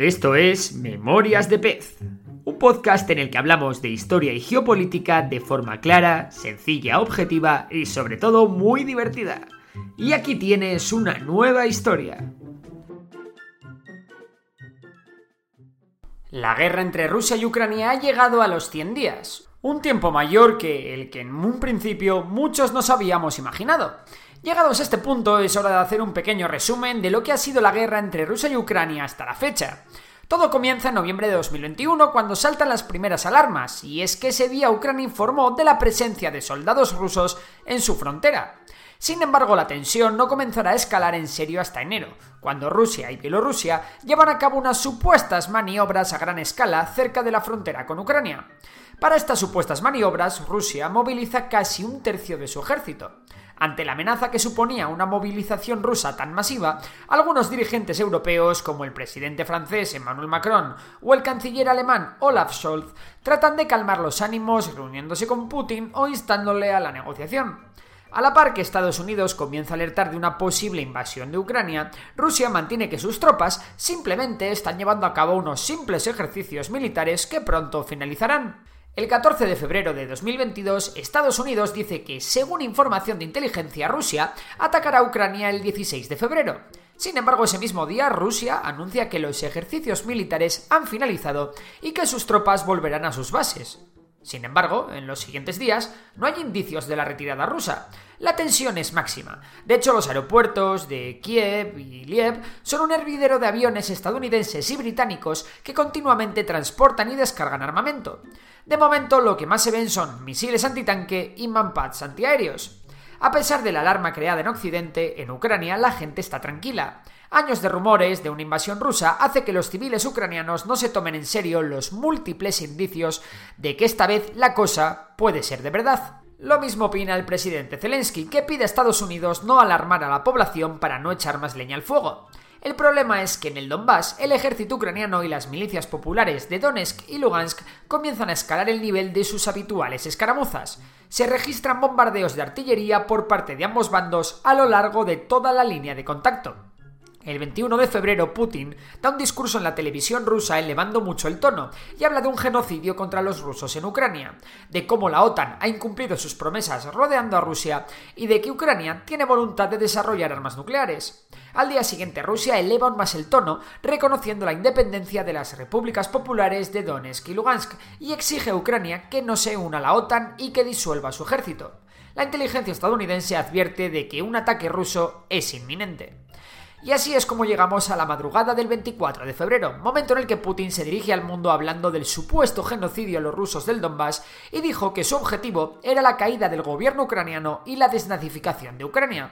Esto es Memorias de Pez, un podcast en el que hablamos de historia y geopolítica de forma clara, sencilla, objetiva y sobre todo muy divertida. Y aquí tienes una nueva historia. La guerra entre Rusia y Ucrania ha llegado a los 100 días, un tiempo mayor que el que en un principio muchos nos habíamos imaginado. Llegados a este punto es hora de hacer un pequeño resumen de lo que ha sido la guerra entre Rusia y Ucrania hasta la fecha. Todo comienza en noviembre de 2021 cuando saltan las primeras alarmas, y es que ese día Ucrania informó de la presencia de soldados rusos en su frontera. Sin embargo, la tensión no comenzará a escalar en serio hasta enero, cuando Rusia y Bielorrusia llevan a cabo unas supuestas maniobras a gran escala cerca de la frontera con Ucrania. Para estas supuestas maniobras, Rusia moviliza casi un tercio de su ejército. Ante la amenaza que suponía una movilización rusa tan masiva, algunos dirigentes europeos, como el presidente francés Emmanuel Macron o el canciller alemán Olaf Scholz, tratan de calmar los ánimos reuniéndose con Putin o instándole a la negociación. A la par que Estados Unidos comienza a alertar de una posible invasión de Ucrania, Rusia mantiene que sus tropas simplemente están llevando a cabo unos simples ejercicios militares que pronto finalizarán. El 14 de febrero de 2022, Estados Unidos dice que, según información de inteligencia, Rusia atacará a Ucrania el 16 de febrero. Sin embargo, ese mismo día, Rusia anuncia que los ejercicios militares han finalizado y que sus tropas volverán a sus bases. Sin embargo, en los siguientes días no hay indicios de la retirada rusa. La tensión es máxima. De hecho, los aeropuertos de Kiev y Liev son un hervidero de aviones estadounidenses y británicos que continuamente transportan y descargan armamento. De momento, lo que más se ven son misiles antitanque y manpads antiaéreos. A pesar de la alarma creada en Occidente, en Ucrania la gente está tranquila. Años de rumores de una invasión rusa hace que los civiles ucranianos no se tomen en serio los múltiples indicios de que esta vez la cosa puede ser de verdad. Lo mismo opina el presidente Zelensky, que pide a Estados Unidos no alarmar a la población para no echar más leña al fuego. El problema es que en el Donbass el ejército ucraniano y las milicias populares de Donetsk y Lugansk comienzan a escalar el nivel de sus habituales escaramuzas. Se registran bombardeos de artillería por parte de ambos bandos a lo largo de toda la línea de contacto. El 21 de febrero Putin da un discurso en la televisión rusa elevando mucho el tono y habla de un genocidio contra los rusos en Ucrania, de cómo la OTAN ha incumplido sus promesas rodeando a Rusia y de que Ucrania tiene voluntad de desarrollar armas nucleares. Al día siguiente Rusia eleva aún más el tono, reconociendo la independencia de las repúblicas populares de Donetsk y Lugansk y exige a Ucrania que no se una a la OTAN y que disuelva su ejército. La inteligencia estadounidense advierte de que un ataque ruso es inminente. Y así es como llegamos a la madrugada del 24 de febrero, momento en el que Putin se dirige al mundo hablando del supuesto genocidio a los rusos del Donbass y dijo que su objetivo era la caída del gobierno ucraniano y la desnazificación de Ucrania.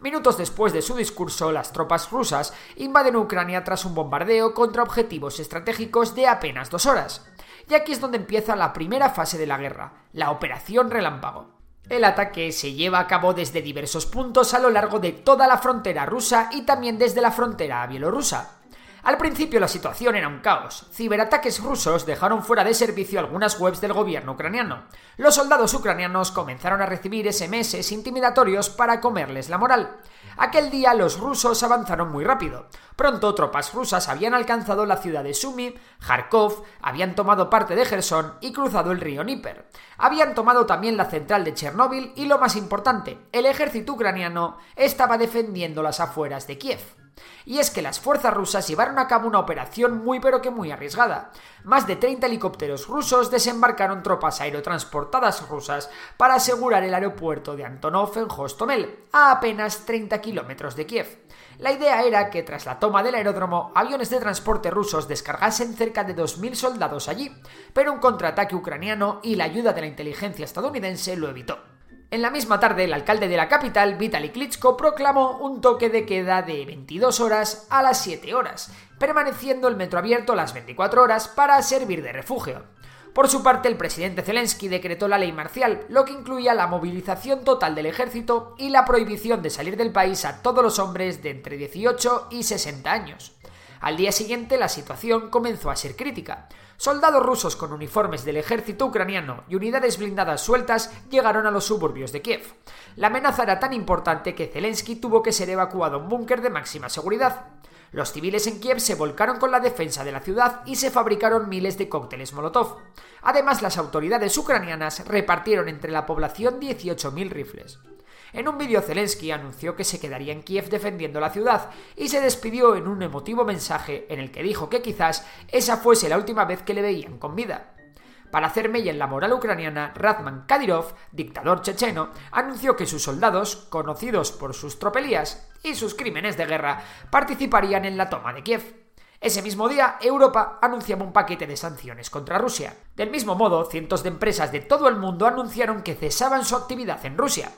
Minutos después de su discurso, las tropas rusas invaden Ucrania tras un bombardeo contra objetivos estratégicos de apenas dos horas. Y aquí es donde empieza la primera fase de la guerra, la Operación Relámpago. El ataque se lleva a cabo desde diversos puntos a lo largo de toda la frontera rusa y también desde la frontera bielorrusa. Al principio la situación era un caos. Ciberataques rusos dejaron fuera de servicio algunas webs del gobierno ucraniano. Los soldados ucranianos comenzaron a recibir SMS intimidatorios para comerles la moral. Aquel día los rusos avanzaron muy rápido. Pronto tropas rusas habían alcanzado la ciudad de Sumy, Kharkov, habían tomado parte de Gerson y cruzado el río Níper. Habían tomado también la central de Chernóbil y lo más importante, el ejército ucraniano estaba defendiendo las afueras de Kiev. Y es que las fuerzas rusas llevaron a cabo una operación muy pero que muy arriesgada. Más de 30 helicópteros rusos desembarcaron tropas aerotransportadas rusas para asegurar el aeropuerto de Antonov en Hostomel, a apenas 30 kilómetros de Kiev. La idea era que tras la toma del aeródromo, aviones de transporte rusos descargasen cerca de 2.000 soldados allí, pero un contraataque ucraniano y la ayuda de la inteligencia estadounidense lo evitó. En la misma tarde, el alcalde de la capital, Vitaly Klitschko, proclamó un toque de queda de 22 horas a las 7 horas, permaneciendo el metro abierto las 24 horas para servir de refugio. Por su parte, el presidente Zelensky decretó la ley marcial, lo que incluía la movilización total del ejército y la prohibición de salir del país a todos los hombres de entre 18 y 60 años. Al día siguiente la situación comenzó a ser crítica. Soldados rusos con uniformes del ejército ucraniano y unidades blindadas sueltas llegaron a los suburbios de Kiev. La amenaza era tan importante que Zelensky tuvo que ser evacuado a un búnker de máxima seguridad. Los civiles en Kiev se volcaron con la defensa de la ciudad y se fabricaron miles de cócteles Molotov. Además, las autoridades ucranianas repartieron entre la población 18.000 rifles. En un vídeo Zelensky anunció que se quedaría en Kiev defendiendo la ciudad y se despidió en un emotivo mensaje en el que dijo que quizás esa fuese la última vez que le veían con vida. Para hacer mella en la moral ucraniana, Radman Kadyrov, dictador checheno, anunció que sus soldados, conocidos por sus tropelías y sus crímenes de guerra, participarían en la toma de Kiev. Ese mismo día, Europa anunciaba un paquete de sanciones contra Rusia. Del mismo modo, cientos de empresas de todo el mundo anunciaron que cesaban su actividad en Rusia.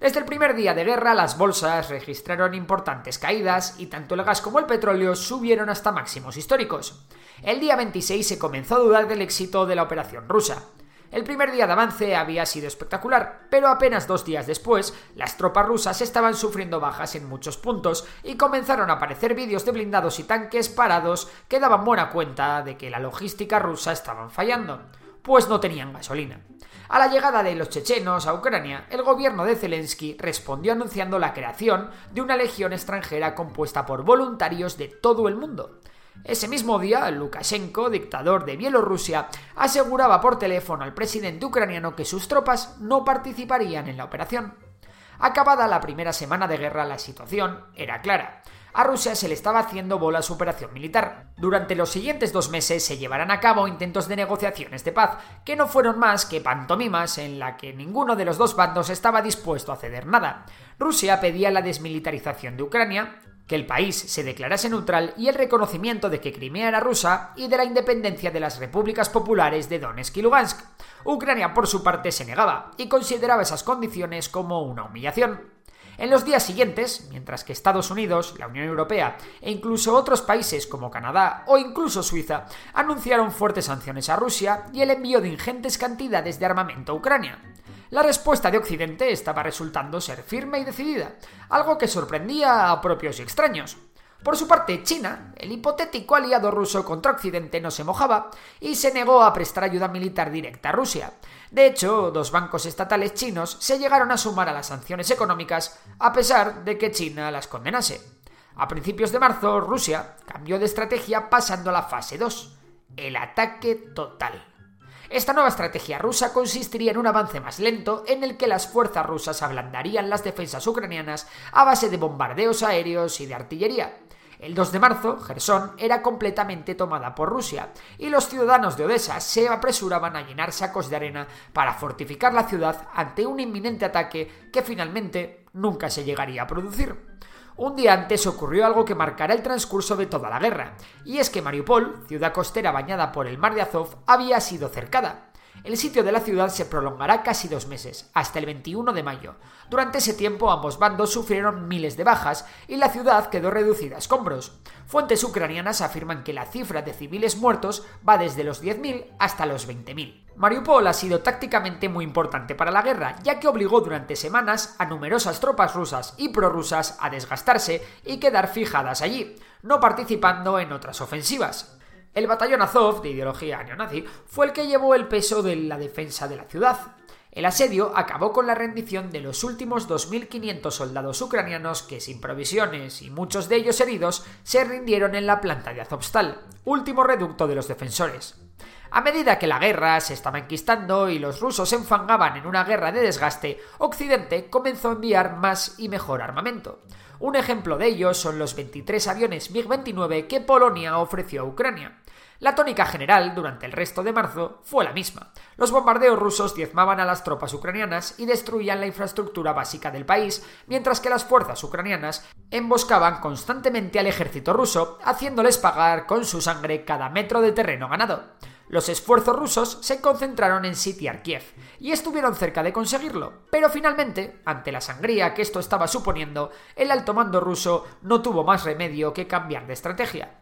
Desde el primer día de guerra, las bolsas registraron importantes caídas y tanto el gas como el petróleo subieron hasta máximos históricos. El día 26 se comenzó a dudar del éxito de la operación rusa. El primer día de avance había sido espectacular, pero apenas dos días después, las tropas rusas estaban sufriendo bajas en muchos puntos y comenzaron a aparecer vídeos de blindados y tanques parados que daban buena cuenta de que la logística rusa estaba fallando, pues no tenían gasolina. A la llegada de los chechenos a Ucrania, el gobierno de Zelensky respondió anunciando la creación de una legión extranjera compuesta por voluntarios de todo el mundo. Ese mismo día, Lukashenko, dictador de Bielorrusia, aseguraba por teléfono al presidente ucraniano que sus tropas no participarían en la operación. Acabada la primera semana de guerra, la situación era clara a Rusia se le estaba haciendo bola su operación militar. Durante los siguientes dos meses se llevarán a cabo intentos de negociaciones de paz, que no fueron más que pantomimas en la que ninguno de los dos bandos estaba dispuesto a ceder nada. Rusia pedía la desmilitarización de Ucrania, que el país se declarase neutral y el reconocimiento de que Crimea era rusa y de la independencia de las repúblicas populares de Donetsk y Lugansk. Ucrania, por su parte, se negaba y consideraba esas condiciones como una humillación. En los días siguientes, mientras que Estados Unidos, la Unión Europea e incluso otros países como Canadá o incluso Suiza anunciaron fuertes sanciones a Rusia y el envío de ingentes cantidades de armamento a Ucrania. La respuesta de Occidente estaba resultando ser firme y decidida, algo que sorprendía a propios y extraños. Por su parte, China, el hipotético aliado ruso contra Occidente, no se mojaba y se negó a prestar ayuda militar directa a Rusia. De hecho, dos bancos estatales chinos se llegaron a sumar a las sanciones económicas a pesar de que China las condenase. A principios de marzo, Rusia cambió de estrategia pasando a la fase 2, el ataque total. Esta nueva estrategia rusa consistiría en un avance más lento en el que las fuerzas rusas ablandarían las defensas ucranianas a base de bombardeos aéreos y de artillería. El 2 de marzo, Gerson era completamente tomada por Rusia y los ciudadanos de Odessa se apresuraban a llenar sacos de arena para fortificar la ciudad ante un inminente ataque que finalmente nunca se llegaría a producir. Un día antes ocurrió algo que marcará el transcurso de toda la guerra, y es que Mariupol, ciudad costera bañada por el mar de Azov, había sido cercada. El sitio de la ciudad se prolongará casi dos meses, hasta el 21 de mayo. Durante ese tiempo ambos bandos sufrieron miles de bajas y la ciudad quedó reducida a escombros. Fuentes ucranianas afirman que la cifra de civiles muertos va desde los 10.000 hasta los 20.000. Mariupol ha sido tácticamente muy importante para la guerra, ya que obligó durante semanas a numerosas tropas rusas y prorrusas a desgastarse y quedar fijadas allí, no participando en otras ofensivas. El batallón Azov, de ideología neonazi, fue el que llevó el peso de la defensa de la ciudad. El asedio acabó con la rendición de los últimos 2.500 soldados ucranianos que, sin provisiones y muchos de ellos heridos, se rindieron en la planta de Azovstal, último reducto de los defensores. A medida que la guerra se estaba enquistando y los rusos se enfangaban en una guerra de desgaste, Occidente comenzó a enviar más y mejor armamento. Un ejemplo de ello son los 23 aviones MiG-29 que Polonia ofreció a Ucrania. La tónica general durante el resto de marzo fue la misma. Los bombardeos rusos diezmaban a las tropas ucranianas y destruían la infraestructura básica del país, mientras que las fuerzas ucranianas emboscaban constantemente al ejército ruso, haciéndoles pagar con su sangre cada metro de terreno ganado. Los esfuerzos rusos se concentraron en sitiar Kiev, y estuvieron cerca de conseguirlo, pero finalmente, ante la sangría que esto estaba suponiendo, el alto mando ruso no tuvo más remedio que cambiar de estrategia.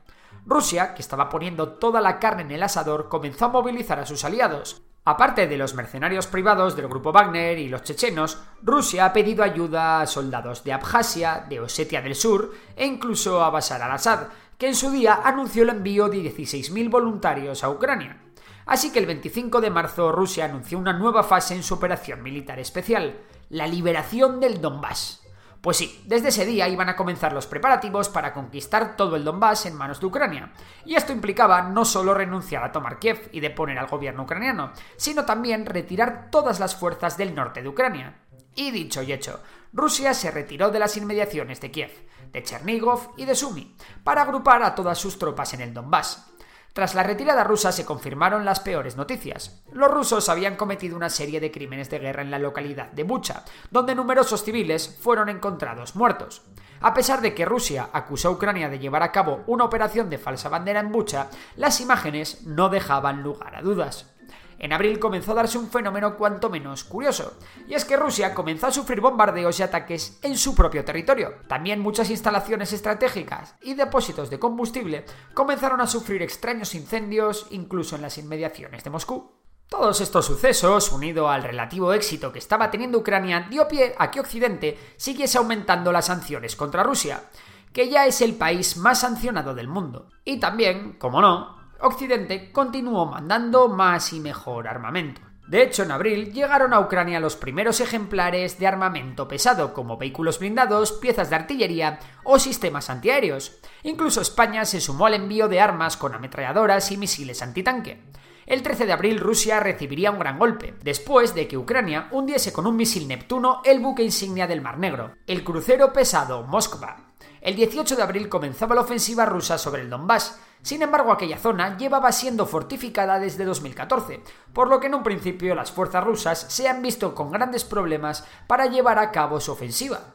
Rusia, que estaba poniendo toda la carne en el asador, comenzó a movilizar a sus aliados. Aparte de los mercenarios privados del grupo Wagner y los chechenos, Rusia ha pedido ayuda a soldados de Abjasia, de Osetia del Sur e incluso a Bashar al-Assad, que en su día anunció el envío de 16.000 voluntarios a Ucrania. Así que el 25 de marzo Rusia anunció una nueva fase en su operación militar especial, la liberación del Donbass. Pues sí, desde ese día iban a comenzar los preparativos para conquistar todo el Donbass en manos de Ucrania. Y esto implicaba no solo renunciar a tomar Kiev y deponer al gobierno ucraniano, sino también retirar todas las fuerzas del norte de Ucrania. Y dicho y hecho, Rusia se retiró de las inmediaciones de Kiev, de Chernigov y de Sumy, para agrupar a todas sus tropas en el Donbass. Tras la retirada rusa se confirmaron las peores noticias. Los rusos habían cometido una serie de crímenes de guerra en la localidad de Bucha, donde numerosos civiles fueron encontrados muertos. A pesar de que Rusia acusó a Ucrania de llevar a cabo una operación de falsa bandera en Bucha, las imágenes no dejaban lugar a dudas en abril comenzó a darse un fenómeno cuanto menos curioso, y es que Rusia comenzó a sufrir bombardeos y ataques en su propio territorio. También muchas instalaciones estratégicas y depósitos de combustible comenzaron a sufrir extraños incendios incluso en las inmediaciones de Moscú. Todos estos sucesos, unido al relativo éxito que estaba teniendo Ucrania, dio pie a que Occidente siguiese aumentando las sanciones contra Rusia, que ya es el país más sancionado del mundo. Y también, como no, Occidente continuó mandando más y mejor armamento. De hecho, en abril llegaron a Ucrania los primeros ejemplares de armamento pesado, como vehículos blindados, piezas de artillería o sistemas antiaéreos. Incluso España se sumó al envío de armas con ametralladoras y misiles antitanque. El 13 de abril Rusia recibiría un gran golpe, después de que Ucrania hundiese con un misil Neptuno el buque insignia del Mar Negro, el crucero pesado Moskva. El 18 de abril comenzaba la ofensiva rusa sobre el Donbass, sin embargo, aquella zona llevaba siendo fortificada desde 2014, por lo que en un principio las fuerzas rusas se han visto con grandes problemas para llevar a cabo su ofensiva.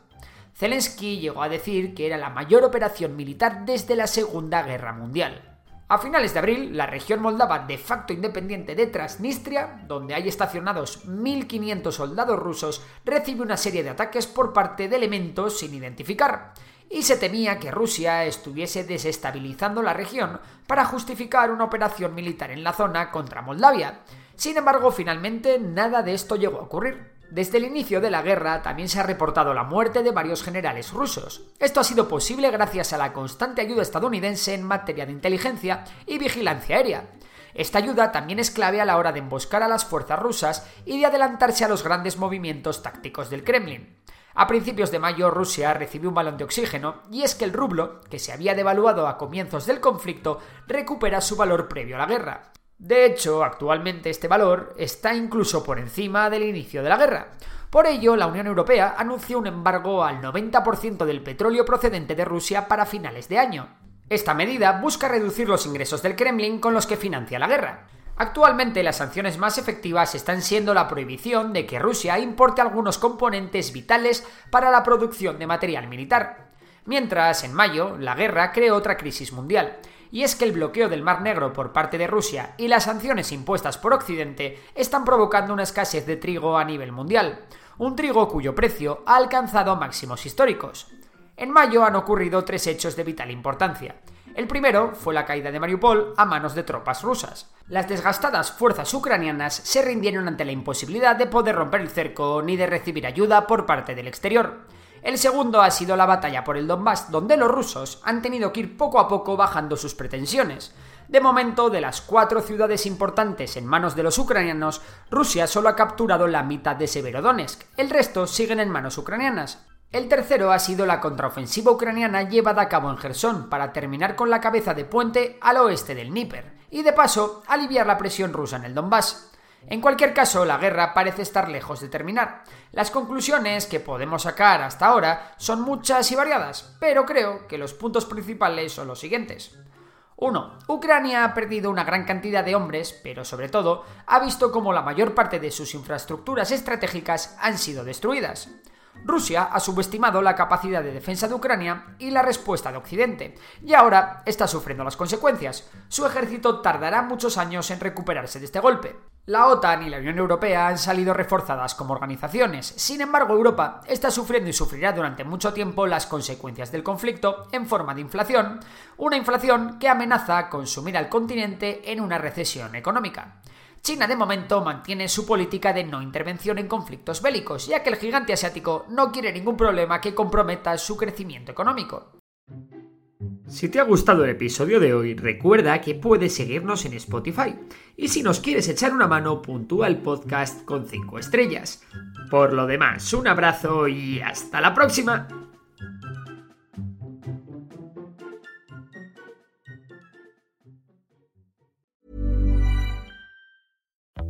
Zelensky llegó a decir que era la mayor operación militar desde la Segunda Guerra Mundial. A finales de abril, la región moldava de facto independiente de Transnistria, donde hay estacionados 1.500 soldados rusos, recibe una serie de ataques por parte de elementos sin identificar y se temía que Rusia estuviese desestabilizando la región para justificar una operación militar en la zona contra Moldavia. Sin embargo, finalmente nada de esto llegó a ocurrir. Desde el inicio de la guerra también se ha reportado la muerte de varios generales rusos. Esto ha sido posible gracias a la constante ayuda estadounidense en materia de inteligencia y vigilancia aérea. Esta ayuda también es clave a la hora de emboscar a las fuerzas rusas y de adelantarse a los grandes movimientos tácticos del Kremlin. A principios de mayo Rusia recibió un balón de oxígeno y es que el rublo, que se había devaluado a comienzos del conflicto, recupera su valor previo a la guerra. De hecho, actualmente este valor está incluso por encima del inicio de la guerra. Por ello, la Unión Europea anunció un embargo al 90% del petróleo procedente de Rusia para finales de año. Esta medida busca reducir los ingresos del Kremlin con los que financia la guerra. Actualmente las sanciones más efectivas están siendo la prohibición de que Rusia importe algunos componentes vitales para la producción de material militar. Mientras, en mayo, la guerra creó otra crisis mundial, y es que el bloqueo del Mar Negro por parte de Rusia y las sanciones impuestas por Occidente están provocando una escasez de trigo a nivel mundial, un trigo cuyo precio ha alcanzado máximos históricos. En mayo han ocurrido tres hechos de vital importancia. El primero fue la caída de Mariupol a manos de tropas rusas. Las desgastadas fuerzas ucranianas se rindieron ante la imposibilidad de poder romper el cerco ni de recibir ayuda por parte del exterior. El segundo ha sido la batalla por el Donbass, donde los rusos han tenido que ir poco a poco bajando sus pretensiones. De momento, de las cuatro ciudades importantes en manos de los ucranianos, Rusia solo ha capturado la mitad de Severodonetsk, el resto siguen en manos ucranianas. El tercero ha sido la contraofensiva ucraniana llevada a cabo en Gerson para terminar con la cabeza de puente al oeste del Níper y de paso aliviar la presión rusa en el Donbass. En cualquier caso, la guerra parece estar lejos de terminar. Las conclusiones que podemos sacar hasta ahora son muchas y variadas, pero creo que los puntos principales son los siguientes. 1. Ucrania ha perdido una gran cantidad de hombres, pero sobre todo ha visto como la mayor parte de sus infraestructuras estratégicas han sido destruidas. Rusia ha subestimado la capacidad de defensa de Ucrania y la respuesta de Occidente, y ahora está sufriendo las consecuencias. Su ejército tardará muchos años en recuperarse de este golpe. La OTAN y la Unión Europea han salido reforzadas como organizaciones, sin embargo Europa está sufriendo y sufrirá durante mucho tiempo las consecuencias del conflicto en forma de inflación, una inflación que amenaza con sumir al continente en una recesión económica. China de momento mantiene su política de no intervención en conflictos bélicos, ya que el gigante asiático no quiere ningún problema que comprometa su crecimiento económico. Si te ha gustado el episodio de hoy, recuerda que puedes seguirnos en Spotify. Y si nos quieres echar una mano, puntúa el podcast con 5 estrellas. Por lo demás, un abrazo y hasta la próxima.